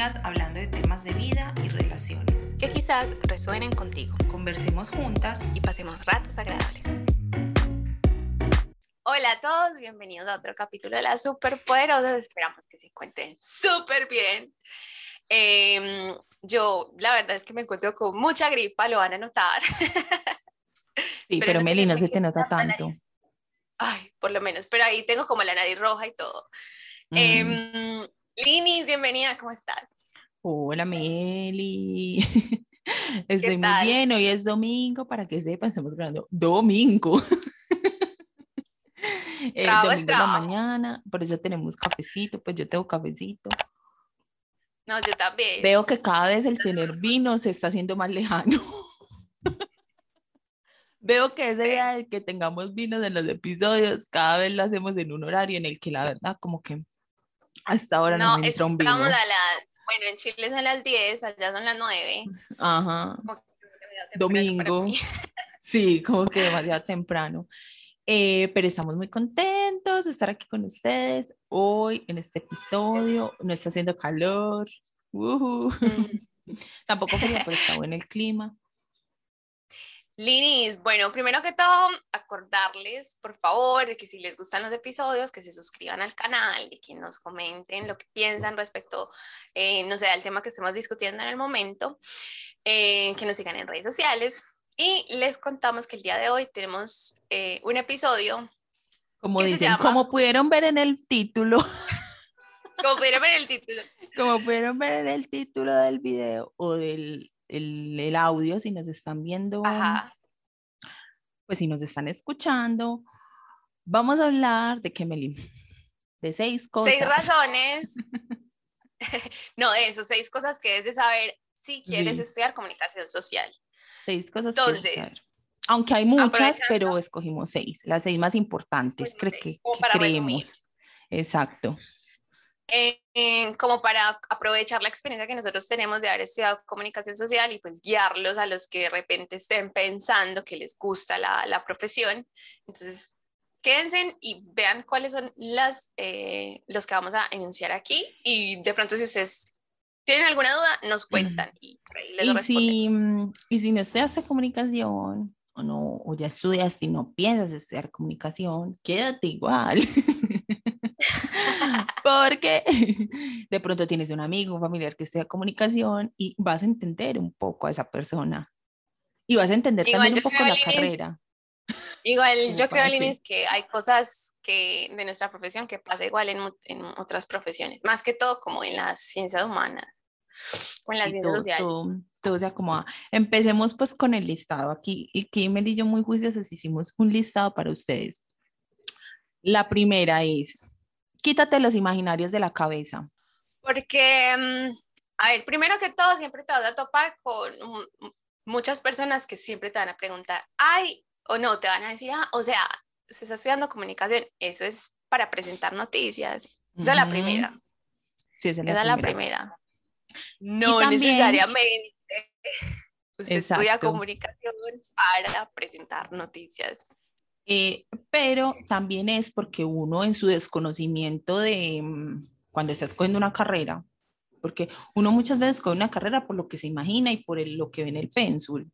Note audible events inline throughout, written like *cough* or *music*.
amigas hablando de temas de vida y relaciones. Que quizás resuenen contigo. Conversemos juntas y pasemos ratos agradables. Hola a todos, bienvenidos a otro capítulo de las Superpoderosas. Esperamos que se encuentren súper bien. Em, yo, la verdad es que me encuentro con mucha gripa, lo van a notar. *laughs* Sí, pero, Meli, no se te nota tanto. Ay, por lo menos, pero ahí tengo como la nariz roja y todo. Eh, Linis, bienvenida, ¿cómo estás? Hola Meli. *laughs* Estoy muy bien, hoy es domingo, para que sepan, estamos grabando domingo. *laughs* El domingo de la mañana, por eso tenemos cafecito, pues yo tengo cafecito. No, yo también. Veo que cada vez el tener vino se está haciendo más lejano. *laughs* Veo que esa idea de que tengamos vino en los episodios, cada vez lo hacemos en un horario en el que la verdad como que hasta ahora no, no me entra un vino. A las, bueno, en Chile son las 10, allá son las 9. Ajá. Domingo. *laughs* Sí, como que demasiado temprano. Eh, pero estamos muy contentos de estar aquí con ustedes hoy en este episodio. No está haciendo calor. Uh *laughs* Tampoco frío, pero está bueno el clima. Linis, bueno, primero que todo, acordarles, por favor, de que si les gustan los episodios, que se suscriban al canal y que nos comenten lo que piensan respecto, eh, no sé, al tema que estemos discutiendo en el momento, eh, que nos sigan en redes sociales. Y les contamos que el día de hoy tenemos eh, un episodio. Como dicen, como pudieron ver en el título. *laughs* Como pudieron ver en el título. Como pudieron ver en el título del video o del el, audio, si nos están viendo, pues si nos están escuchando, vamos a hablar de qué, Melin, de seis cosas. Seis razones. *laughs* *laughs* no, eso, seis cosas que es de saber si quieres estudiar comunicación social. Seis cosas. Entonces, aunque hay muchas, pero escogimos seis, las seis más importantes, creo que, creemos. Exacto como para aprovechar la experiencia que nosotros tenemos de haber estudiado comunicación social y pues guiarlos a los que de repente estén pensando que les gusta la, la profesión. Entonces, quédense y vean cuáles son las, eh, los que vamos a enunciar aquí y de pronto si ustedes tienen alguna duda, nos cuentan y, les si, y si no estudiaste comunicación o, no, o ya estudias y no piensas estudiar comunicación, quédate igual. *laughs* porque *laughs* de pronto tienes un amigo, un familiar que estudia comunicación y vas a entender un poco a esa persona y vas a entender también un poco la carrera. Igual *laughs* yo creo, Linis, que hay cosas que de nuestra profesión que pasa igual en, en, otras profesiones, más que todo como en las ciencias humanas o en las ciencias sociales. Todo, se acomoda. Empecemos pues con el listado. Aquí, y Kimel y yo muy juiciosos hicimos un listado para ustedes. La primera es, quítate los imaginarios de la cabeza. Porque, mm, a ver, primero que todo, siempre te vas a topar con muchas personas que siempre te van a preguntar, ay, o no, te van a decir, ah, o sea, se está estudiando comunicación, eso es para presentar noticias. Esa es la primera. Sí, esa es la, primera. No necesariamente. *laughs* Usted estudia comunicación para presentar noticias. Eh, pero también es porque uno en su desconocimiento de mm, cuando está escogiendo una carrera, porque uno muchas veces coge una carrera por lo que se imagina y por lo que ve en el pénsul.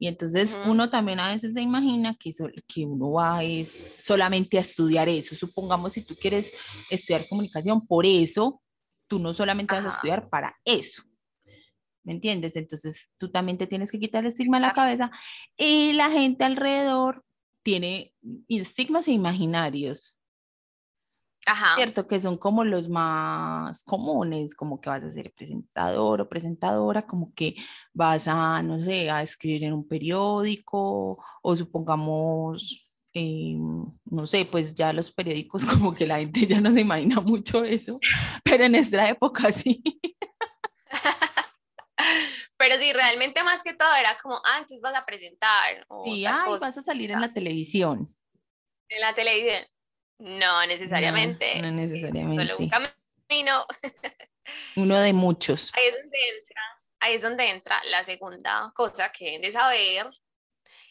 Y entonces uno también a veces se imagina que, que uno va es solamente a estudiar eso. Supongamos si tú quieres estudiar comunicación, por eso tú no solamente vas a estudiar para eso. ¿Me entiendes? Entonces tú también te tienes que quitar el estigma de la cabeza y la gente alrededor tiene estigmas e imaginarios. Ajá. Cierto, que son como los más comunes, como que vas a ser presentador o presentadora, como que vas a, no sé, a escribir en un periódico o supongamos, eh, no sé, pues ya los periódicos *laughs* como que la gente ya no se imagina mucho eso, pero en nuestra época sí. *laughs* *laughs* Pero sí, realmente más que todo era como, ah, entonces vas a presentar. O sí, ay, vas a salir en la televisión. En la televisión. No necesariamente. No, necesariamente. Solo un camino. *laughs* Uno de muchos. Ahí es donde entra, ahí es donde entra la segunda cosa que deben de saber.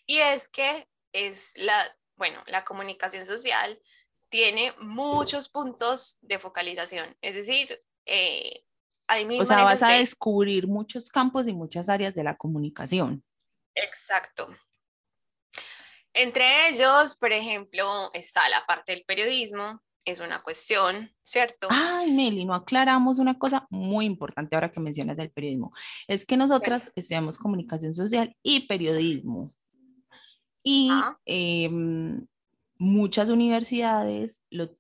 Y es que es la, bueno, la comunicación social tiene muchos puntos de focalización. Es decir, eh, hay mil O sea, vas a de- descubrir muchos campos y muchas áreas de la comunicación. Exacto. Entre ellos, por ejemplo, está la parte del periodismo, es una cuestión, ¿cierto? Ay, Meli, no aclaramos una cosa muy importante ahora que mencionas el periodismo. Es que nosotras estudiamos comunicación social y periodismo. Y em, muchas universidades lo-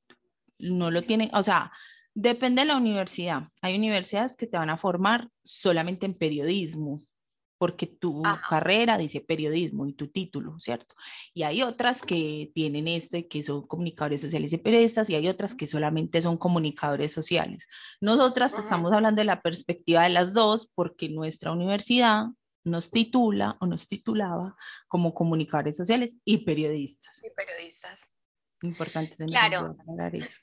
no lo tienen, o sea, depende de la universidad. Hay universidades que te van a formar solamente en periodismo, porque tu Ajá. carrera dice periodismo y tu título, ¿cierto? Y hay otras que tienen esto y que son comunicadores sociales y periodistas, y hay otras que solamente son comunicadores sociales. Nosotras estamos hablando de la perspectiva de las dos, porque nuestra universidad nos titula o nos titulaba como comunicadores sociales y periodistas. Sí, periodistas. Importante Claro. eso.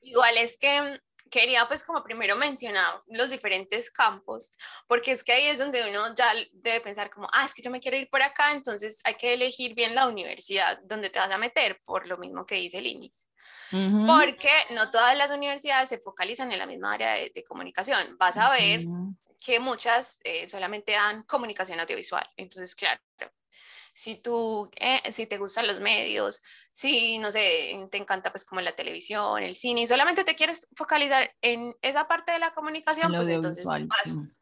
Igual es que quería pues como primero mencionar los diferentes campos, porque es que ahí es donde uno ya debe pensar como, ah, es que yo me quiero ir por acá, entonces hay que elegir bien la universidad donde te vas a meter, por lo mismo que dice el INIS. Ujú. Porque no todas las universidades se focalizan en la misma área de, de comunicación. Vas a ver que muchas eh, solamente dan comunicación audiovisual. Entonces, claro, si tú, eh, si te gustan los medios, si, no sé, te encanta pues como la televisión, el cine, y solamente te quieres focalizar en esa parte de la comunicación, pues entonces audiovisual, vas sí.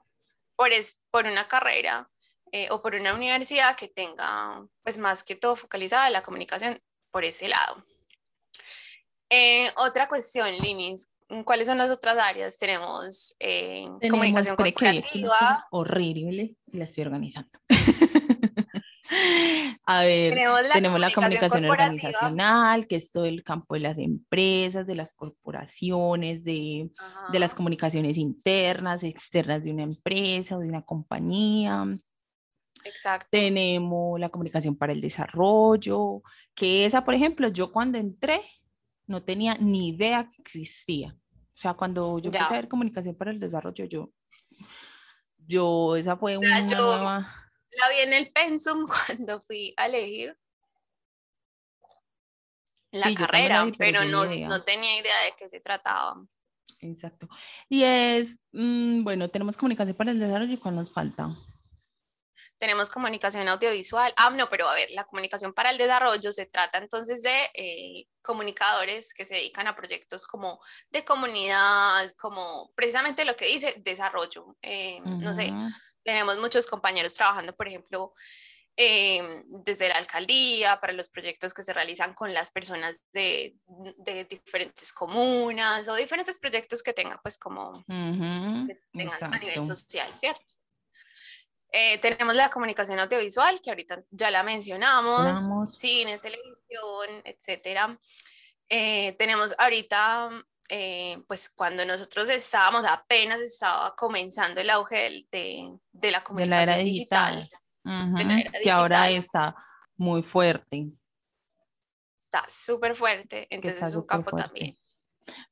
por, es, por una carrera eh, o por una universidad que tenga pues más que todo focalizada la comunicación por ese lado. Eh, otra cuestión, Linis, ¿cuáles son las otras áreas? Tenemos eh, Tenemos, comunicación corporativa, horrible la estoy organizando. *laughs* *laughs* A ver, tenemos la tenemos comunicación corporativa. organizacional, que es todo el campo de las empresas, de las corporaciones, de, de las comunicaciones internas, externas de una empresa o de una compañía. Exacto. Tenemos la comunicación para el desarrollo, que esa, por ejemplo, yo cuando entré no tenía ni idea que existía. O sea, cuando yo Ya. empecé a ver comunicación para el desarrollo, yo, yo, esa fue sea, una yo- nueva... La vi en el pensum *laughs* cuando fui a elegir la Sí, carrera, vi, pero no, no tenía idea de qué se trataba. Exacto. Y es, mm, bueno, tenemos comunicación para el desarrollo y cuál nos falta. Tenemos comunicación audiovisual. Ah, no, pero a ver, la comunicación para el desarrollo se trata entonces de eh, comunicadores que se dedican a proyectos como de comunidad, como precisamente lo que dice desarrollo. Eh, No sé. Tenemos muchos compañeros trabajando, por ejemplo, eh, desde la alcaldía, para los proyectos que se realizan con las personas de, de diferentes comunas o diferentes proyectos que tengan, pues como que tengan a nivel social, ¿cierto? Eh, tenemos la comunicación audiovisual, que ahorita ya la mencionamos, Mencionamos. cine, televisión, etcétera. Eh, tenemos ahorita, eh, pues cuando nosotros estábamos, apenas estaba comenzando el auge del- de, de la De comunicación la era digital. digital. Ujú, la era Que ahora está muy fuerte. Está súper fuerte, entonces es un campo fuerte. también.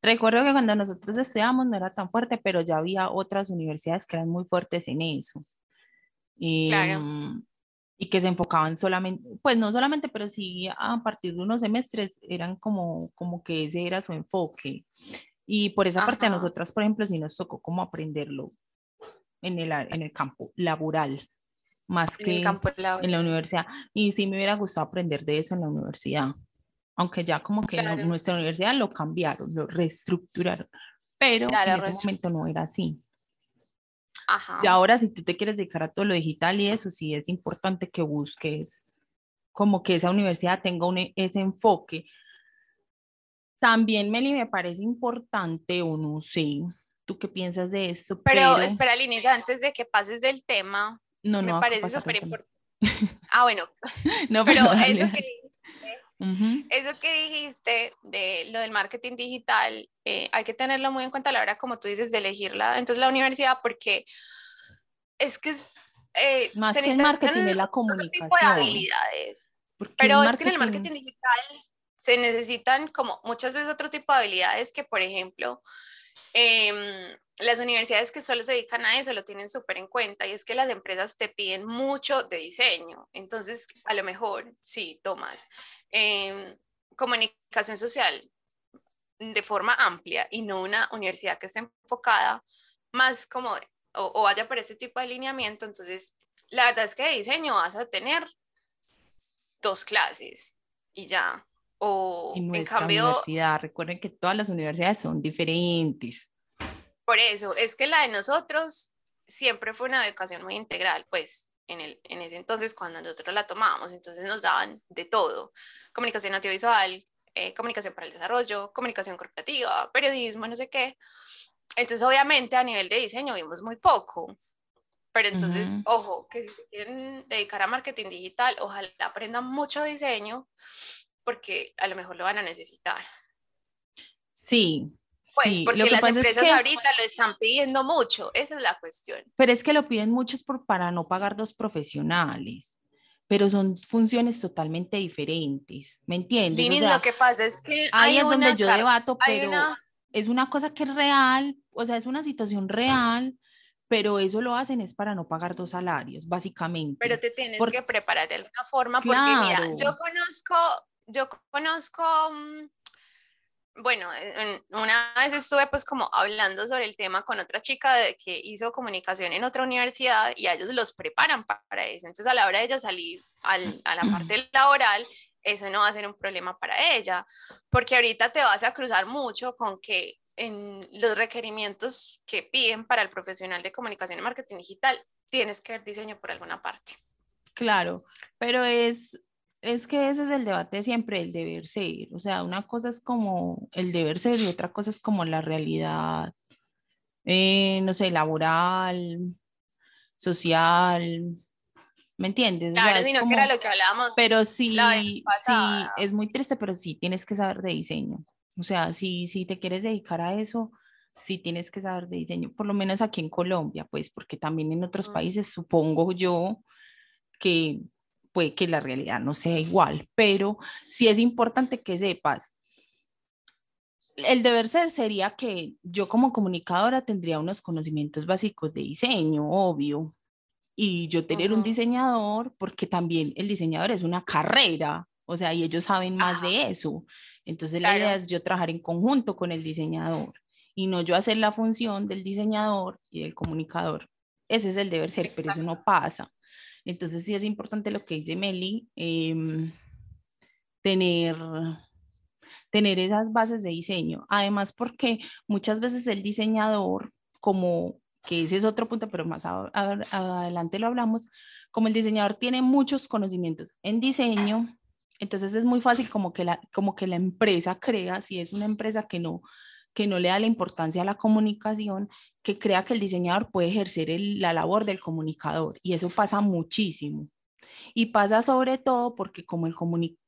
Recuerdo que cuando nosotros estudiamos no era tan fuerte, pero ya había otras universidades que eran muy fuertes en eso. Y, Claro. Y que se enfocaban solamente, pues no solamente, pero sí a partir de unos semestres eran como, como que ese era su enfoque. Y por esa parte a Ajá. nosotras, por ejemplo, sí nos tocó como aprenderlo en el, en el campo laboral, más En que campo en laboral. la universidad. Y sí me hubiera gustado aprender de eso en la universidad. Aunque ya como que Claro. nuestra universidad lo cambiaron, lo reestructuraron. Pero Ya en ese momento no era así. Ajá. Y ahora si tú te quieres dedicar a todo lo digital y eso, sí es importante que busques como que esa universidad tenga un, e- ese enfoque. También, Meli, me parece importante, o no sé, tú qué piensas de esto, Pero, pero, espera, Linis, antes de que pases del tema, no, me no, a parece súper importante. Ah, bueno, *laughs* No, pero dale, eso que, eso que dijiste de lo del marketing digital, eh, hay que tenerlo muy en cuenta a la hora, como tú dices, de elegirla. Entonces, la universidad, porque es que es. eh, Más se que el marketing es la tipo de comunicación. habilidades. Pero es que en el marketing digital se necesitan como muchas veces otro tipo de habilidades que, por ejemplo, em, las universidades que solo se dedican a eso lo tienen súper en cuenta y es que las empresas te piden mucho de diseño. Entonces, a lo mejor, si tomas em, comunicación social de forma amplia y no una universidad que esté enfocada más como, o, o vaya por este tipo de alineamiento, entonces la verdad es que de diseño vas a tener dos clases y ya. O en, cambio, universidad, recuerden que todas las universidades son diferentes. Por eso, es que la de nosotros siempre fue una educación muy integral, pues en, el, en ese entonces cuando nosotros la tomábamos, entonces nos daban de todo, comunicación audiovisual, eh, comunicación para el desarrollo, comunicación corporativa, periodismo, no sé qué. Entonces, obviamente, a nivel de diseño vimos muy poco. Pero entonces, ojo, que si se quieren dedicar a marketing digital, ojalá aprendan mucho diseño, porque a lo mejor lo van a necesitar. Sí. Pues porque las empresas ahorita lo están pidiendo mucho, esa es la cuestión. Pero es que lo piden mucho por, para no pagar dos profesionales pero son funciones totalmente diferentes, ¿me entiendes? o sea, lo que pasa es que ahí es donde yo debato, pero es una cosa que es real, o sea, es una situación real, pero eso lo hacen es para no pagar dos salarios, básicamente. Pero te tienes que preparar de alguna forma, porque mira, yo conozco, yo conozco mm, bueno, una vez estuve pues como hablando sobre el tema con otra chica de, que hizo comunicación en otra universidad y a ellos los preparan para eso. Entonces a la hora de ella salir al, a la parte *clears throat* laboral, eso no va a ser un problema para ella, porque ahorita te vas a cruzar mucho con que en los requerimientos que piden para el profesional de comunicación y marketing digital, tienes que ver diseño por alguna parte. Claro, pero es es que ese es el debate siempre, el deber ser. O sea, una cosa es como el deber ser y otra cosa es como la realidad, eh, no sé, laboral, social. ¿Me entiendes? Claro, sino que era lo que hablábamos. Pero sí, sí, es muy triste, pero sí tienes que saber de diseño. O sea, si, si te quieres dedicar a eso, sí tienes que saber de diseño, por lo menos aquí en Colombia, pues, porque también en otros países supongo yo que puede que la realidad no sea igual, pero sí es importante que sepas. El deber ser sería que yo como comunicadora tendría unos conocimientos básicos de diseño, obvio, y yo tener un diseñador, porque también el diseñador es una carrera, o sea, y ellos saben más de eso. Entonces la idea es yo trabajar en conjunto con el diseñador y no yo hacer la función del diseñador y del comunicador. Ese es el deber ser, pero eso no pasa. Entonces sí es importante lo que dice Meli, em, tener, tener esas bases de diseño. Además, porque muchas veces el diseñador, como que ese es otro punto, pero más adelante lo hablamos, como el diseñador tiene muchos conocimientos en diseño, entonces es muy fácil como que la, como que la empresa crea, si es una empresa que no, que no le da la importancia a la comunicación, que crea que el diseñador puede ejercer la labor del comunicador y eso pasa muchísimo. Y pasa sobre todo porque como el,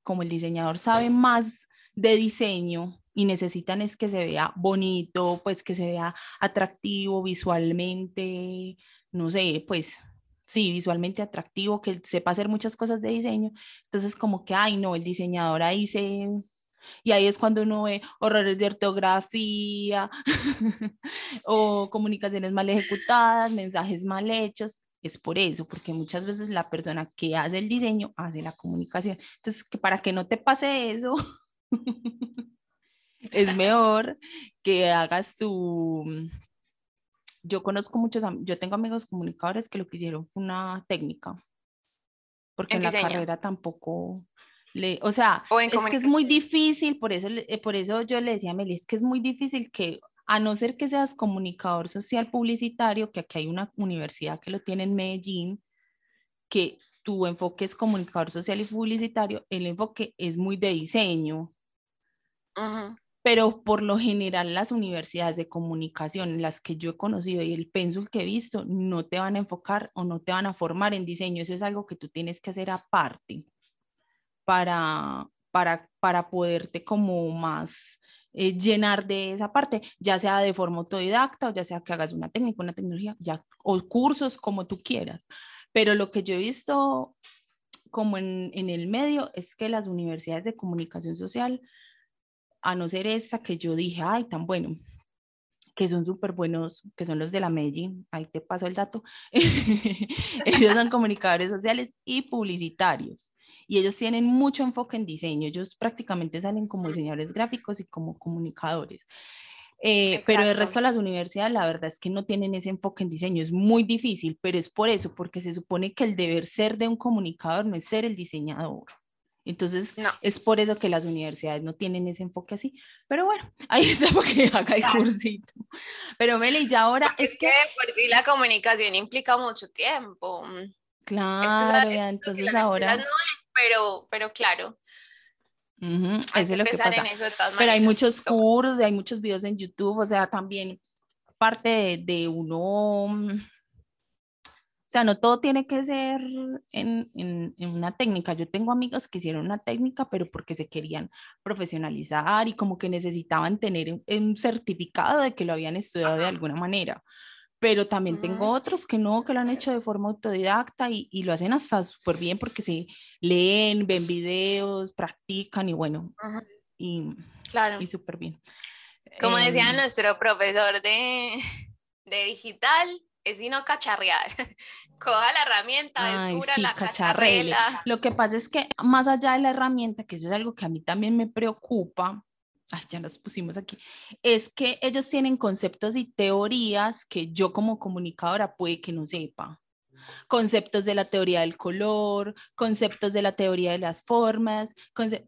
como el diseñador sabe más de diseño y necesitan es que se vea bonito, pues que se vea atractivo visualmente, no sé, pues sí, visualmente atractivo, que sepa hacer muchas cosas de diseño. Entonces como que, ay, no, el diseñador ahí se, y ahí es cuando uno ve horrores de ortografía *laughs* o comunicaciones mal ejecutadas, mensajes mal hechos. Es por eso, porque muchas veces la persona que hace el diseño hace la comunicación. Entonces, que para que no te pase eso, *laughs* es mejor que hagas tu... Yo conozco muchos, yo tengo amigos comunicadores que lo que hicieron fue una técnica, porque en la carrera tampoco o sea, es que es muy difícil, por eso, eh, por eso yo le decía a Meli, es que es muy difícil que, a no ser que seas comunicador social publicitario, que aquí hay una universidad que lo tiene en Medellín, que tu enfoque es comunicador social y publicitario, el enfoque es muy de diseño. Pero por lo general las universidades de comunicación, las que yo he conocido y el pensul que he visto, no te van a enfocar o no te van a formar en diseño. Eso es algo que tú tienes que hacer aparte para, para, para poderte como más eh, llenar de esa parte, ya sea de forma autodidacta o ya sea que hagas una técnica, una tecnología, ya, o cursos como tú quieras. Pero lo que yo he visto como en, en el medio es que las universidades de comunicación social, a no ser esta que yo dije, ay, tan bueno, que son súper buenos, que son los de la Medellín, ahí te paso el dato, *laughs* ellos son comunicadores sociales y publicitarios y ellos tienen mucho enfoque en diseño, ellos prácticamente salen como diseñadores gráficos y como comunicadores. Eh, pero el resto de las universidades, la verdad es que no tienen ese enfoque en diseño. Es muy difícil, pero es por eso, porque se supone que el deber ser de un comunicador no es ser el diseñador. Entonces, es por eso que las universidades no tienen ese enfoque así. Pero bueno, *laughs* ahí está porque el cursito. Pero Meli, ya ahora es, que, por ti la comunicación implica mucho tiempo. Claro, entonces ahora. pero, pero claro. eso es lo que pasa. pero hay muchos cursos, hay muchos videos en YouTube, o sea, también parte de, uno, mm, o sea, no todo tiene que ser en, en, en, una técnica. Yo tengo amigos que hicieron una técnica, pero porque se querían profesionalizar y como que necesitaban tener un certificado de que lo habían estudiado de alguna manera pero también tengo otros que no, que lo han hecho de forma autodidacta y, y lo hacen hasta súper bien porque se leen, ven videos, practican y bueno, y, claro. y súper bien. Como decía em, nuestro profesor de, de digital, es sino cacharrear. *laughs* Coja la herramienta, descubra la cacharrela. Lo que pasa es que más allá de la herramienta, que eso es algo que a mí también me preocupa, ay, ya nos pusimos aquí, es que ellos tienen conceptos y teorías que yo como comunicadora puede que no sepa. Conceptos de la teoría del color, conceptos de la teoría de las formas,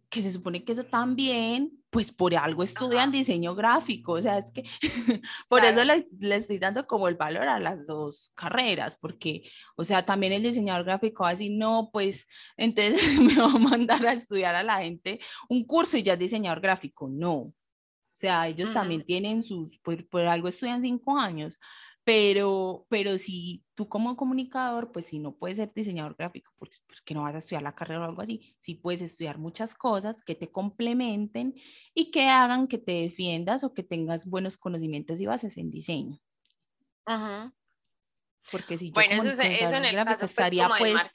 que se supone que eso también pues por algo estudian diseño gráfico, o sea, es que *laughs* por eso le, estoy dando como el valor a las dos carreras, porque, o sea, también el diseñador gráfico va a decir, no, pues entonces *laughs* me va a mandar a estudiar a la gente un curso y ya es diseñador gráfico, no. O sea, ellos también tienen sus, por, por algo estudian cinco años, pero, pero si tú como comunicador, pues si no puedes ser diseñador gráfico, porque, porque no vas a estudiar la carrera o algo así, sí puedes estudiar muchas cosas que te complementen y que hagan que te defiendas o que tengas buenos conocimientos y bases en diseño. Porque si yo bueno, eso, eso en el caso, pues, estaría pues,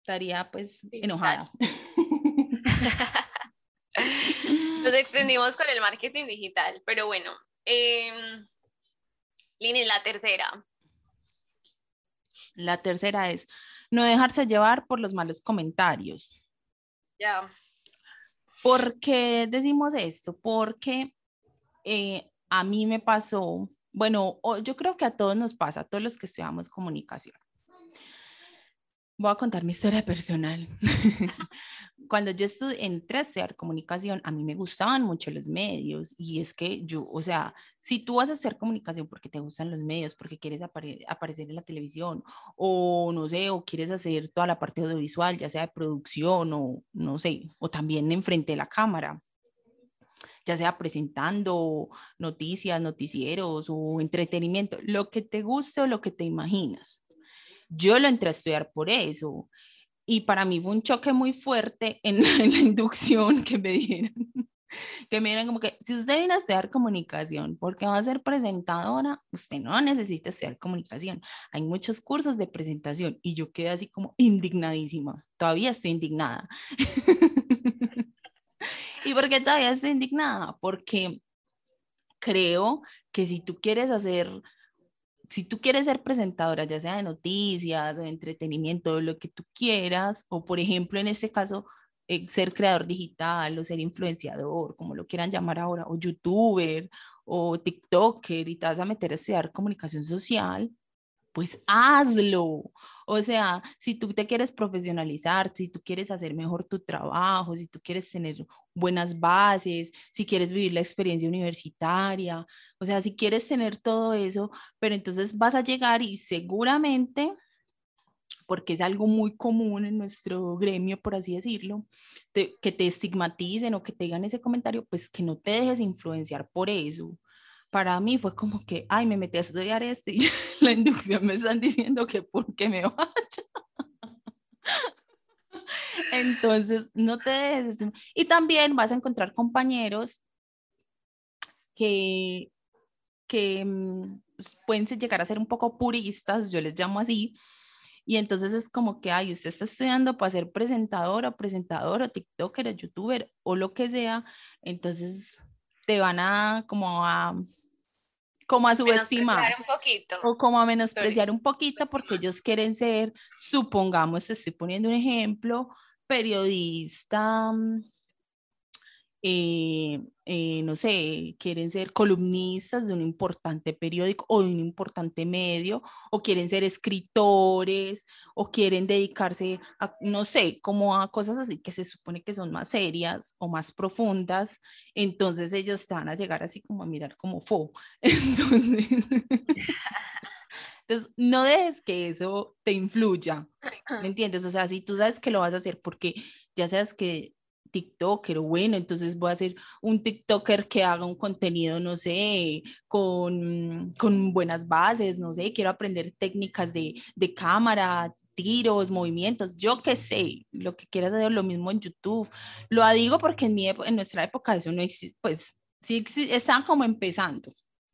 estaría pues enojada. *laughs* Nos extendimos con el marketing digital, pero bueno, eh, Lini, la tercera. La tercera es no dejarse llevar por los malos comentarios. Ya. ¿Por qué decimos esto? Porque eh, a mí me pasó, bueno, yo creo que a todos nos pasa, a todos los que estudiamos comunicación. Voy a contar mi historia personal. *laughs* cuando yo entré a comunicación, a mí me gustaban mucho los medios y es que yo, o sea, si tú vas a hacer comunicación porque te gustan los medios, porque quieres aparecer en la televisión o no sé, o quieres hacer toda la parte audiovisual, ya sea de producción o no sé, o también enfrente de la cámara, ya sea presentando noticias, noticieros o entretenimiento, lo que te guste o lo que te imaginas. Yo lo entré a estudiar por eso y para mí fue un choque muy fuerte en, *laughs* la inducción que me dieron. *laughs* Que me dieron como que, si usted viene a estudiar comunicación porque va a ser presentadora, usted no necesita estudiar comunicación. Hay muchos cursos de presentación y yo quedé así como indignadísima. Todavía estoy indignada. *laughs* ¿Y por qué todavía estoy indignada? Porque creo que si tú quieres hacer si tú quieres ser presentadora, ya sea de noticias o de entretenimiento, lo que tú quieras, o por ejemplo, en este caso, eh, ser creador digital o ser influenciador, como lo quieran llamar ahora, o youtuber o TikToker y te vas a meter a estudiar comunicación social, pues hazlo. O sea, si tú te quieres profesionalizar, si tú quieres hacer mejor tu trabajo, si tú quieres tener buenas bases, si quieres vivir la experiencia universitaria, o sea, si quieres tener todo eso, pero entonces vas a llegar y seguramente porque es algo muy común en nuestro gremio, por así decirlo, que te estigmaticen o que te digan ese comentario, pues que no te dejes influenciar por eso para mí fue como que, ay, me metí a estudiar esto y *laughs* la inducción me están diciendo que por qué me vaya. *laughs* Entonces, no te dejes. Y también vas a encontrar compañeros que, que mm, pueden llegar a ser un poco puristas, yo les llamo así, y entonces es como que, ay, usted está estudiando para ser presentador o presentador o TikToker o YouTuber o lo que sea, entonces te van a como a como a subestimar un poquito. o como a menospreciar un poquito porque ellos quieren ser, supongamos, estoy poniendo un ejemplo, periodista mm, eh, eh, no sé, quieren ser columnistas de un importante periódico o de un importante medio, o quieren ser escritores, o quieren dedicarse a, no sé, como a cosas así que se supone que son más serias o más profundas, entonces ellos te van a llegar así como a mirar como fo. *laughs* Entonces, entonces no dejes que eso te influya, ¿me *clears throat* entiendes? O sea, si tú sabes que lo vas a hacer porque ya sabes que TikToker, bueno, entonces voy a hacer un TikToker que haga un contenido, no sé, con, con buenas bases, no sé, quiero aprender técnicas de, de cámara, tiros, movimientos, yo qué sé, lo que quieras hacer, lo mismo en YouTube. Lo digo porque en, mi en nuestra época eso no existe, pues sí estaban como empezando,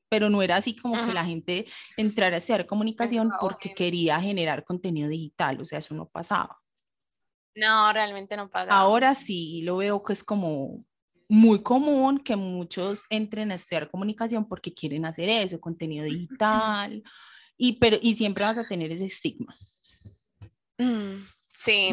pero no era así como que la gente entrara a estudiar comunicación porque quería generar contenido digital, o sea, eso no pasaba. No, realmente no pasa. Ahora sí lo veo que es como muy común que muchos entren a estudiar comunicación porque quieren hacer eso, contenido digital, y, pero, y siempre vas a tener ese estigma. Mm, sí,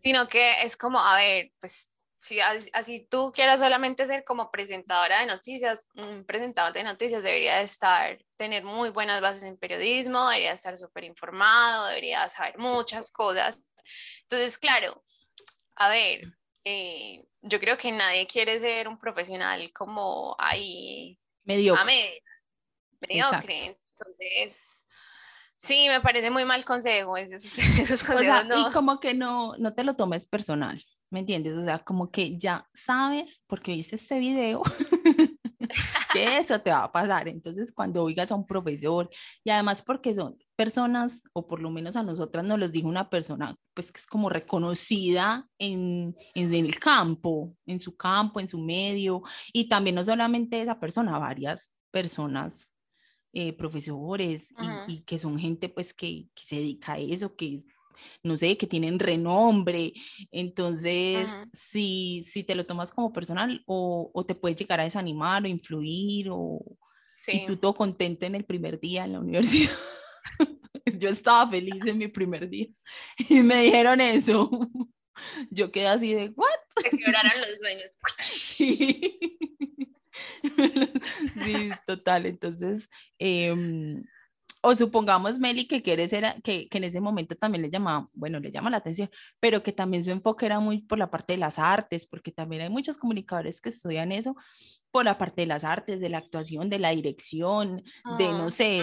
sino que es como, a ver, pues si así, tú quieras solamente ser como presentadora de noticias, un presentador de noticias debería estar, tener muy buenas bases en periodismo, debería estar súper informado, debería saber muchas cosas. Entonces, claro, a ver, eh, yo creo que nadie quiere ser un profesional como ahí mediocre. mediocre. Entonces, sí, me parece muy mal consejo. *laughs* Y como que no, no te lo tomes personal. ¿Me entiendes? O sea, como que ya sabes, porque viste este video, *laughs* que eso te va a pasar. Entonces, cuando oigas a un profesor, y además porque son personas, o por lo menos a nosotras nos los dijo una persona, pues que es como reconocida en, en, el campo, en su campo, en su medio, y también no solamente esa persona, varias personas eh, profesores y, y, que son gente pues que, que, se dedica a eso, que no sé, que tienen renombre. Entonces, si, si te lo tomas como personal o, o, te puede llegar a desanimar o influir o... Y tú todo contento en el primer día en la universidad. *laughs* Yo estaba feliz en mi primer día *laughs* y me dijeron eso. *laughs* Yo quedé así de, ¿what? Se quebraron los sueños. Sí. sí, total. Entonces, eh, o supongamos, Meli, que quiere ser, que, que en ese momento también le llamaba, bueno, le llama la atención, pero que también su enfoque era muy por la parte de las artes, porque también hay muchos comunicadores que estudian eso por la parte de las artes, de la actuación, de la dirección, de no sé,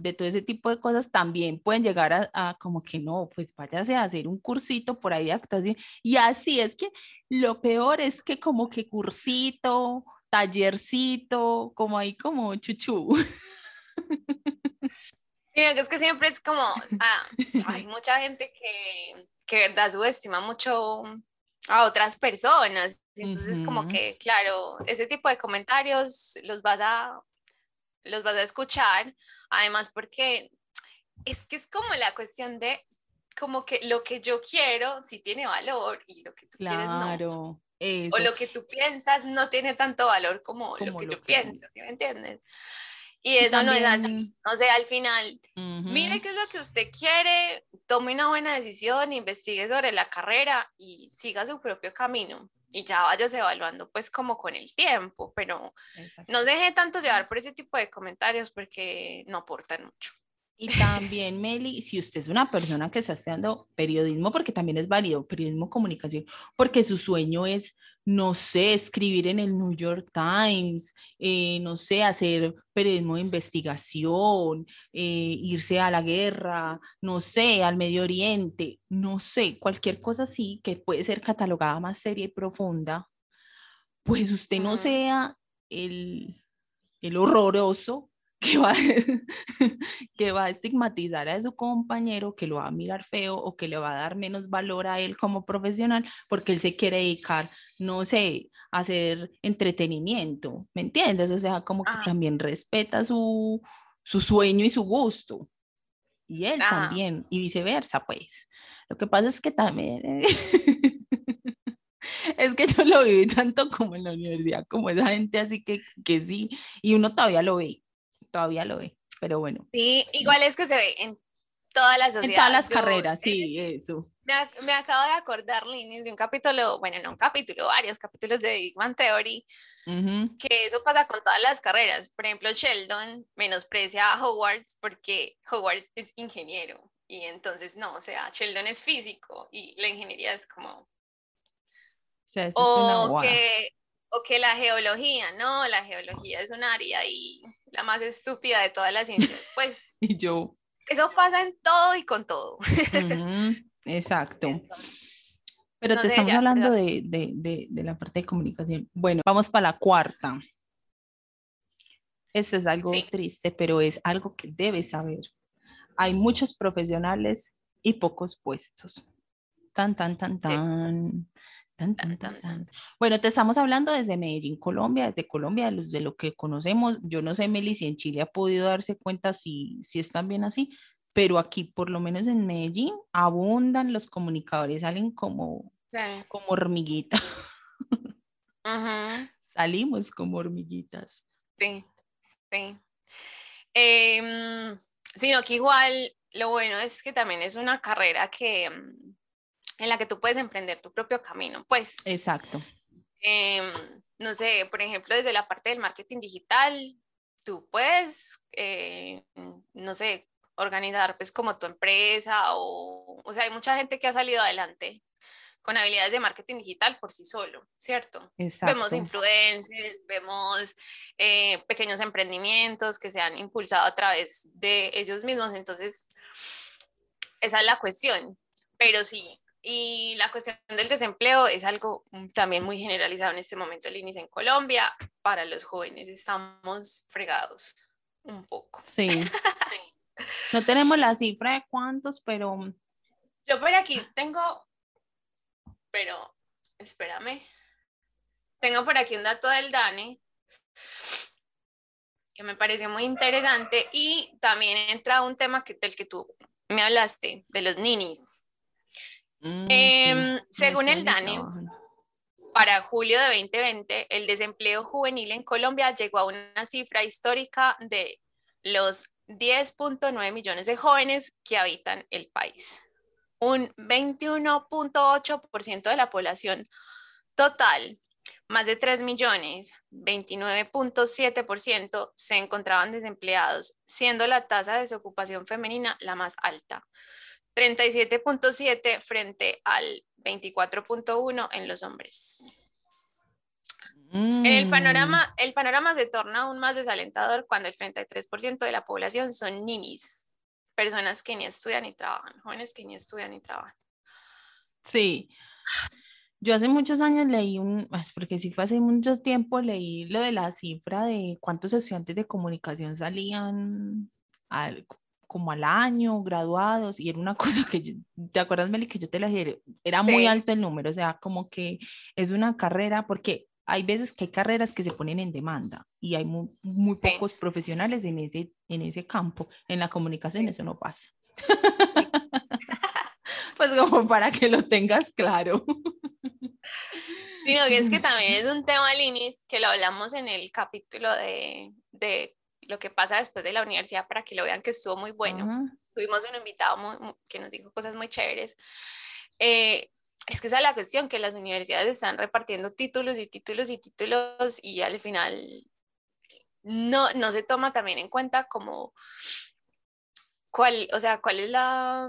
de, todo ese tipo de cosas, también pueden llegar a, a, como que no, pues váyase a hacer un cursito por ahí de actuación. Y así es que lo peor es que como que cursito, tallercito, como ahí como chuchu. *laughs* es que siempre es como, *laughs* ah, hay mucha gente que, que verdad subestima mucho a otras personas. Entonces, como que, claro, ese tipo de comentarios los vas a, los vas a escuchar. Además, porque es que es como la cuestión de, como que lo que yo quiero sí tiene valor y lo que tú quieres no. O lo que tú piensas no tiene tanto valor como, lo que tú piensas, ¿sí me entiendes? Y eso no es así. O sea, al final, mire qué es lo que usted quiere, tome una buena decisión, investigue sobre la carrera y siga su propio camino. Y ya vayas evaluando pues como con el tiempo, pero no deje tanto llevar por ese tipo de comentarios porque no aportan mucho. Y también, Meli, si usted es una persona que está estudiando periodismo, porque también es válido, periodismo comunicación, porque su sueño es no sé, escribir en el New York Times, eh, no sé, hacer periodismo de investigación, eh, irse a la guerra, no sé, al Medio Oriente, no sé, cualquier cosa así que puede ser catalogada más seria y profunda, pues usted no sea el, el horroroso *laughs* que va, *laughs* que va a estigmatizar a su compañero, que lo va a mirar feo o que le va a dar menos valor a él como profesional porque él se quiere dedicar, no sé, a hacer entretenimiento, ¿me entiendes? O sea, como que también respeta su, su sueño y su gusto. Y él también, y viceversa, pues. Lo que pasa es que también... *laughs* es que yo lo viví tanto como en la universidad, como esa gente así que, que sí, y uno todavía lo ve todavía lo ve, pero bueno. Sí, igual es que se ve en toda la sociedad. En todas las carreras, sí, eso. Me, acabo de acordar, Linis, de un capítulo, bueno, no un capítulo, varios capítulos de Big Bang Theory, que eso pasa con todas las carreras. Por ejemplo, Sheldon menosprecia a Hogwarts porque Hogwarts es ingeniero. Y entonces, no, o sea, Sheldon es físico y la ingeniería es como... O, que, o que la geología, no, la geología es un área y la más estúpida de todas las ciencias. *laughs* Pues... y yo. Eso pasa en todo y con todo. Exacto. *laughs* Pero te estamos hablando de, de, de, la parte de comunicación. Bueno, vamos para la cuarta. Este es algo triste, pero es algo que debes saber. Hay muchos profesionales y pocos puestos. Tan, tan, tan, tan. Tan, tan, tan, tan. Bueno, te estamos hablando desde Medellín, Colombia, desde Colombia, de lo que conocemos. Yo no sé, Meli, si en Chile ha podido darse cuenta si, si están bien así, pero aquí, por lo menos en Medellín, abundan los comunicadores, salen como, como hormiguitas. *laughs* Salimos como hormiguitas. Sí, sí. Em, sino que igual lo bueno es que también es una carrera que em, en la que tú puedes emprender tu propio camino, pues. Exacto. Em, no sé, por ejemplo, desde la parte del marketing digital, tú puedes, eh, no sé, organizar pues como tu empresa o, o sea, hay mucha gente que ha salido adelante con habilidades de marketing digital por sí solo, ¿cierto? Vemos influencers, vemos eh, pequeños emprendimientos que se han impulsado a través de ellos mismos, entonces esa es la cuestión, pero sí, y la cuestión del desempleo es algo también muy generalizado en este momento, Linis, en Colombia, para los jóvenes estamos fregados un poco. Sí. *laughs* sí. No tenemos la cifra de cuántos, pero... Yo por aquí tengo, pero espérame. Tengo por aquí un dato del DANE que me pareció muy interesante y también entra un tema que, del que tú me hablaste, de los ninis. Mm, em, según el DANE, para julio de 2020, el desempleo juvenil en Colombia llegó a una cifra histórica de los 10.9 millones de jóvenes que habitan el país. Un 21.8% de la población total, más de 3 millones, 29.7% se encontraban desempleados, siendo la tasa de desocupación femenina la más alta. 37.7 frente al 24.1 en los hombres. El, mm. panorama, el panorama se torna aún más desalentador cuando el 33% de la población son ninis, personas que ni estudian ni trabajan, jóvenes que ni estudian ni trabajan. Sí. Yo hace muchos años leí un, porque sí fue hace mucho tiempo, leí lo de la cifra de cuántos estudiantes de comunicación salían al, como al año, graduados, y era una *laughs* cosa que, ¿te acuerdas, Meli, que yo te la dije? Era muy alto el número, o sea, como que es una carrera, porque hay veces que hay carreras que se ponen en demanda y hay muy, pocos profesionales en ese, en ese campo. En la comunicación eso no pasa. *laughs* pues como para que lo tengas claro. Sino que es que *laughs* también es un tema, Linis, que lo hablamos en el capítulo de, de, lo que pasa después de la universidad para que lo vean que estuvo muy bueno. Tuvimos un invitado que nos dijo cosas muy chéveres. Eh, es que esa es la cuestión, que las universidades están repartiendo títulos y títulos y títulos y al final no, no se toma también en cuenta como cuál, o sea, cuál es la,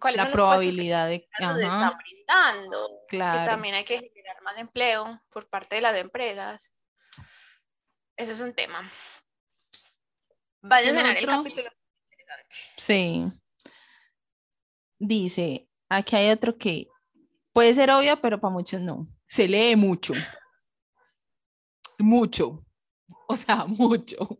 cuál la probabilidad de que nos están brindando. Claro. Que también hay que generar más empleo por parte de las empresas. Eso es un tema. Vaya a cenar el capítulo. Sí. Dice, aquí hay otro que Puede ser obvio, pero para muchos no. Se lee mucho. Mucho. O sea, *laughs* mucho.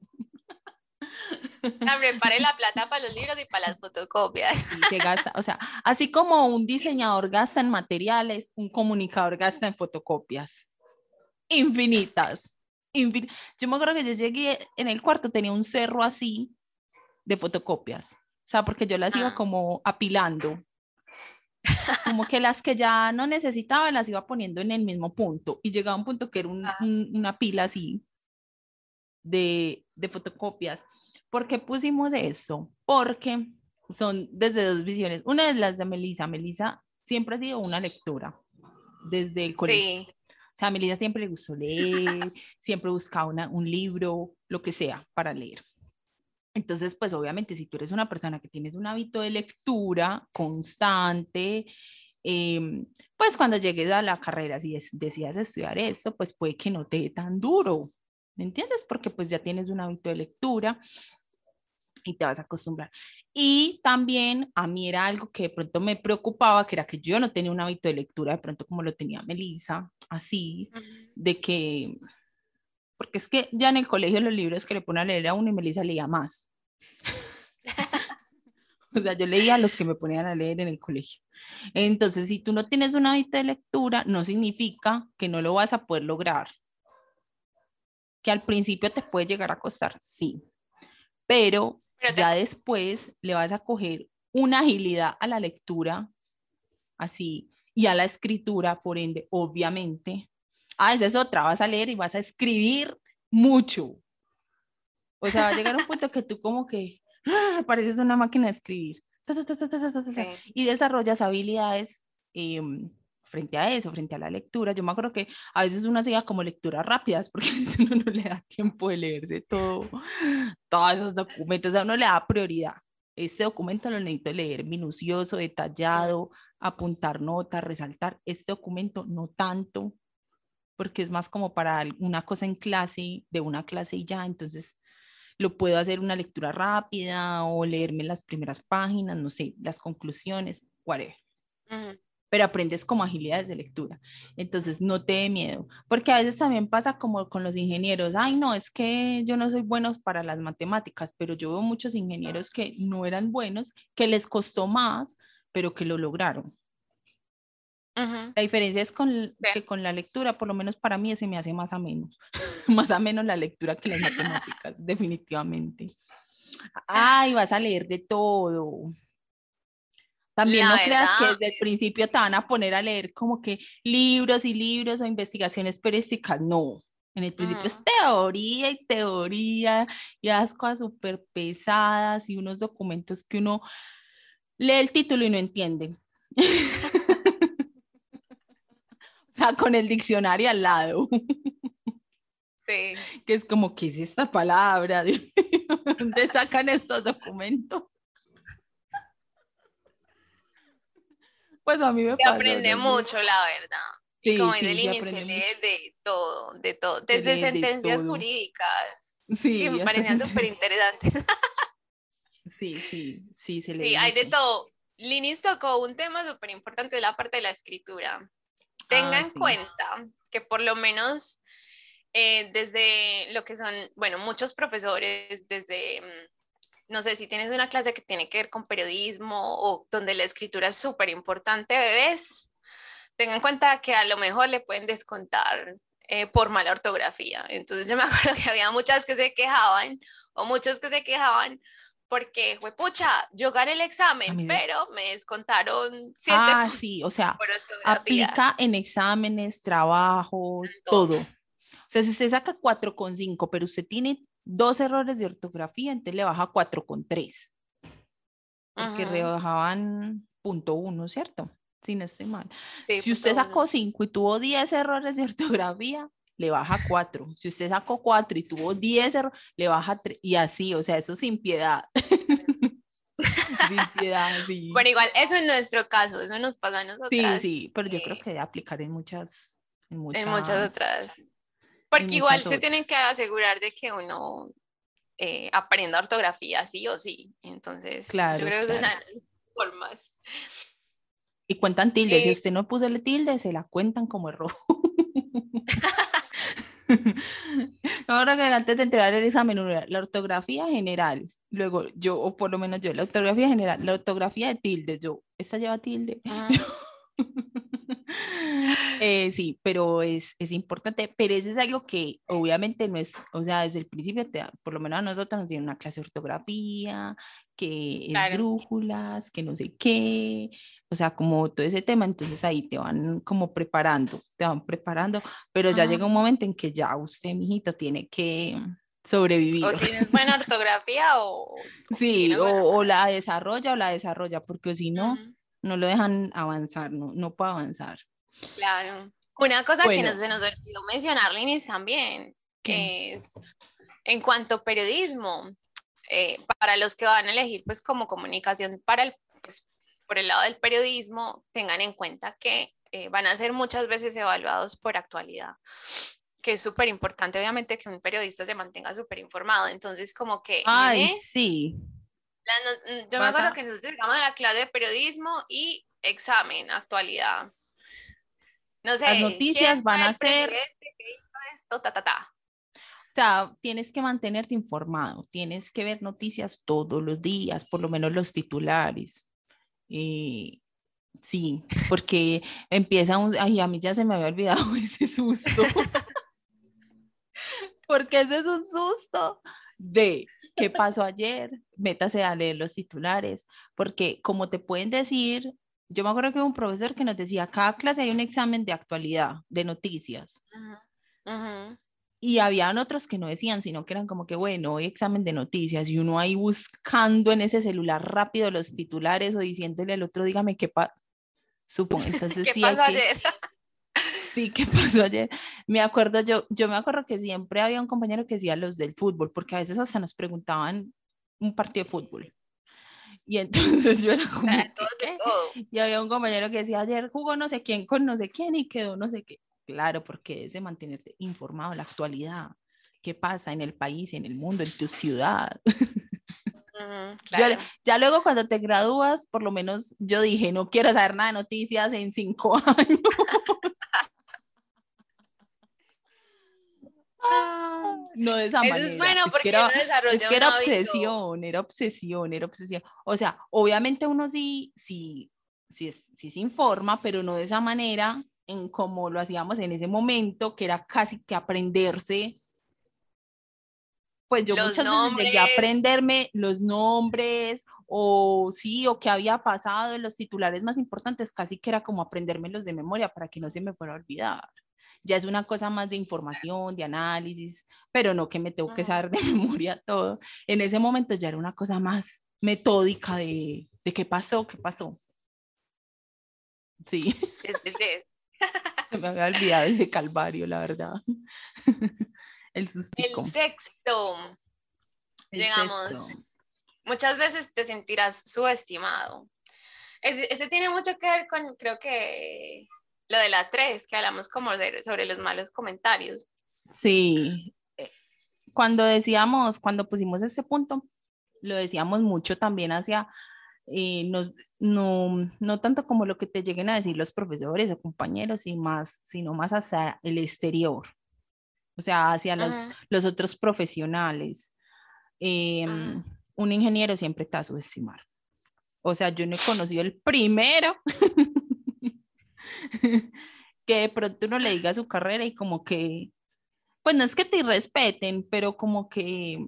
prepare la plata para los libros y para las fotocopias. gasta, o sea, así como un diseñador gasta en materiales, un comunicador gasta en fotocopias. Infinitas. Yo me acuerdo que yo llegué en el cuarto, tenía un cerro así de fotocopias. O sea, porque yo las iba ah. como apilando como que las que ya no necesitaba las iba poniendo en el mismo punto y llegaba un punto que era ah. una pila así de, de fotocopias. ¿Por qué pusimos eso? Porque son desde dos visiones. Una de las de Melissa. Melissa siempre ha sido una lectora desde el colegio. Sí. Sea, Melissa siempre le gustó leer, siempre buscaba una, un libro, lo que sea, para leer. Entonces, pues obviamente, si tú eres una persona que tienes un hábito de lectura constante, em, pues cuando llegues a la carrera, si decidas estudiar eso, pues puede que no te dé tan duro, ¿me entiendes? Porque pues ya tienes un hábito de lectura y te vas a acostumbrar. Y también a mí era algo que de pronto me preocupaba, que era que yo no tenía un hábito de lectura de pronto como lo tenía Melissa, así, de que, porque es que ya en el colegio los libros que le ponen a leer a uno y Melissa leía más. *laughs* o sea, yo leía los que me ponían a leer en el colegio. Entonces, si tú no tienes un hábito de lectura, no significa que no lo vas a poder lograr. Que al principio te puede llegar a costar, sí, pero ya después le vas a coger una agilidad a la lectura, así, y a la escritura, por ende, obviamente. Ah, esa es otra, vas a leer y vas a escribir mucho. O sea, va a llegar un punto que tú como que ¡ah! pareces una máquina de escribir. Y desarrollas habilidades em, frente a eso, frente a la lectura. Yo me acuerdo que a veces uno hacía como lecturas rápidas porque *laughs* a uno no le da tiempo de leerse todo, todos esos documentos, a uno le da prioridad. Este documento lo necesito leer minucioso, detallado, apuntar notas, resaltar. Este documento no tanto, porque es más como para una cosa en clase, de una clase y ya. Entonces, lo puedo hacer una lectura rápida o leerme las primeras páginas, no sé, las conclusiones, whatever pero aprendes como agilidades de lectura. Entonces, no te dé miedo, porque a veces también pasa como con los ingenieros, ay, no, es que yo no soy bueno para las matemáticas, pero yo veo muchos ingenieros que no eran buenos, que les costó más, pero que lo lograron. La diferencia es con, que con la lectura, por lo menos para mí, se me hace más a menos, *laughs* más a menos la lectura que las matemáticas, definitivamente. Ay, vas a leer de todo. También no creas que desde el principio te van a poner a leer como que libros y libros o investigaciones periodísticas. No, en el principio es teoría y teoría y las cosas súper pesadas y unos documentos que uno lee el título y no entiende. *laughs* o sea, con el diccionario al lado. Sí. *laughs* Que es como, ¿qué es esta palabra? *laughs* ¿De dónde sacan estos documentos? Pues a mí me Se aprende mucho, la verdad. Sí, como sí, se lee de todo, de todo, desde sentencias jurídicas. Sí, que me parecían súper interesantes. *laughs* sí, sí, sí, se lee. Sí, hay de todo. Linis tocó un tema súper importante de la parte de la escritura. Tenga ah, en cuenta que por lo menos eh, desde lo que son, bueno, muchos profesores, desde mm, no sé, si tienes una clase que tiene que ver con periodismo o donde la escritura es súper importante, bebés, tengan en cuenta que a lo mejor le pueden descontar eh, por mala ortografía. Entonces yo me *laughs* acuerdo que había muchas que se quejaban o muchos que se quejaban porque, fue pucha, yo gané el examen, pero me descontaron siete Ah, sí, o sea, aplica en exámenes, trabajos, todo. O sea, si usted saca 4,5, pero usted tiene dos errores de ortografía, entonces le baja 4,3. Porque rebajaban punto uno, ¿cierto? Si no estoy mal. *laughs* si usted sacó 5 y tuvo 10 errores de ortografía, le baja 4. Si usted sacó 4 y tuvo 10 errores, le baja 3. Y así, o sea, eso sin piedad. *laughs* sin piedad, *laughs* sí. Bueno, igual, eso es nuestro caso, eso nos pasa a nosotros. Sí, sí, pero yo creo que debe aplicar en muchas, en muchas, en muchas otras. Porque igual se tienen que asegurar de que uno eh, aprenda ortografía sí o sí. Entonces, yo creo que es una de las formas. Y cuentan tildes. si eh, usted no puso el tilde, se la cuentan como error. *laughs* Ahora que antes de entregar el examen, la ortografía general, luego yo, o por lo menos yo, la ortografía general, la ortografía de tildes, yo, esta lleva tilde. *laughs* Eh, sí, pero es, es, importante, pero eso es algo que obviamente no es, o sea, desde el principio, te, por lo menos a nosotros nos tienen una clase de ortografía, que es brújulas, que no sé qué, o sea, como todo ese tema, entonces ahí te van como preparando, te van preparando, pero ya llega un momento en que ya usted, mijito, tiene que sobrevivir. O tienes buena *laughs* ortografía o... Sí, o, la desarrolla o la desarrolla, porque si no, no lo dejan avanzar, no, no puede avanzar. Claro. Una cosa que no se nos olvidó mencionar, Linis, también, que es en cuanto a periodismo, eh, para los que van a elegir pues como comunicación para el, pues, por el lado del periodismo, tengan en cuenta que eh, van a ser muchas veces evaluados por actualidad que es súper importante, obviamente, que un periodista se mantenga súper informado. Entonces, como que... Ay, sí. Mm, yo me acuerdo que nosotros llegamos a la clase de periodismo y examen, actualidad. No sé. Las noticias van a ser... Esto, ta, ta, ta. O sea, tienes que mantenerte informado, tienes que ver noticias todos los días, por lo menos los titulares. Y sí, porque empieza un, ay, a mí ya se me había olvidado *laughs* ese susto. *laughs* porque eso es un susto de qué pasó ayer, métase a leer los titulares, porque como te pueden decir, yo me acuerdo que un profesor que nos decía, cada clase hay un examen de actualidad, de noticias. Y habían otros que no decían, sino que eran como que, bueno, hay examen de noticias y uno ahí buscando en ese celular rápido los titulares o diciéndole al otro, dígame qué *laughs* pasó. Supongo, entonces sí pasó ayer? Sí, ¿qué *laughs* pasó ayer? Me acuerdo, yo, yo me acuerdo que siempre había un compañero que decía los del fútbol, porque a veces hasta nos preguntaban un partido de fútbol. Y entonces *laughs* yo era como, Y había un compañero que decía, ayer jugó no sé quién con no sé quién y quedó no sé qué. Claro, porque es de mantenerte informado la actualidad. ¿Qué pasa en el país, en el mundo, en tu ciudad? *laughs* ya luego cuando te gradúas, por lo menos yo dije, no quiero saber nada de noticias en cinco años. No de esa manera. es bueno porque era, era obsesión, era obsesión, era obsesión. O sea, obviamente uno sí, sí, sí, sí se informa, pero no de esa manera en como lo hacíamos en ese momento, que era casi que aprenderse. Pues yo muchas veces llegué a aprenderme los nombres o sí, o qué había pasado en los titulares más importantes, casi que era como aprenderme los de memoria para que no se me fuera a olvidar ya es una cosa más de información, de análisis, pero no que me tengo que saber de *laughs* memoria todo. En ese momento ya era una cosa más metódica de, de qué pasó, qué pasó. Sí. *laughs* Sí, sí, Se me había olvidado ese calvario, la verdad. *laughs* El sustico. El sexto. Digamos, muchas veces te sentirás subestimado. ese, tiene mucho que ver con, creo que lo de la 3, que hablamos como sobre los malos comentarios. Sí, eh, cuando decíamos, cuando pusimos ese punto, lo decíamos mucho también hacia, eh, no, no, no, tanto como lo que te lleguen a decir los profesores o compañeros, y más, sino más hacia el exterior, o sea, hacia los, los otros profesionales. Em, un ingeniero siempre está a subestimar. O sea, yo no he conocido el primero *laughs* *laughs* que de pronto uno le diga su carrera y como que, pues no es que te irrespeten, pero como que,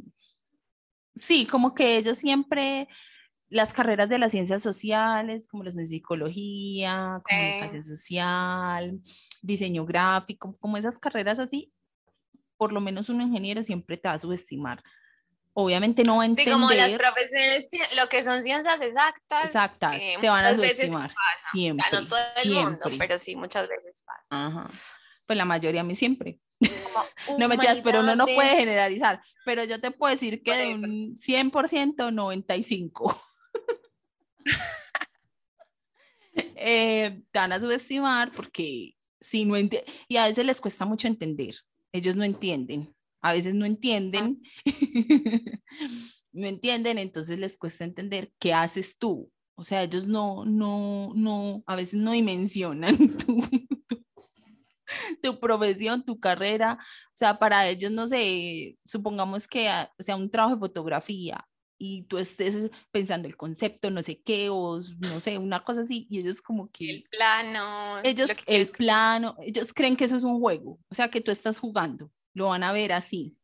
sí, como que ellos siempre, las carreras de las ciencias sociales, como las de psicología, comunicación social, diseño gráfico, como esas carreras así, por lo menos un ingeniero siempre te va a subestimar obviamente no va a entender. Sí, como las profesiones, lo que son ciencias exactas. Exactas, eh, te van a subestimar. Siempre. no todo el mundo, pero sí, muchas veces pasa. Ajá. Pues la mayoría a mí siempre. *laughs* no me digas, pero uno no puede generalizar. Pero yo te puedo decir que de un 100%, 95%. *laughs* eh, te van a subestimar porque si no y a veces les cuesta mucho entender. Ellos no entienden a veces no entienden, *laughs* no entienden, entonces les cuesta entender qué haces tú. O sea, ellos no, no, no, a veces no dimensionan *laughs* tu, tu, profesión, tu carrera. O sea, para ellos, no sé, supongamos que ah, sea un trabajo de fotografía y tú estés pensando el concepto, no sé qué, o no sé, una cosa así, y ellos como que... El plano. Ellos, el plano, ellos creen que eso es un juego, o sea, que tú estás jugando lo van a ver así.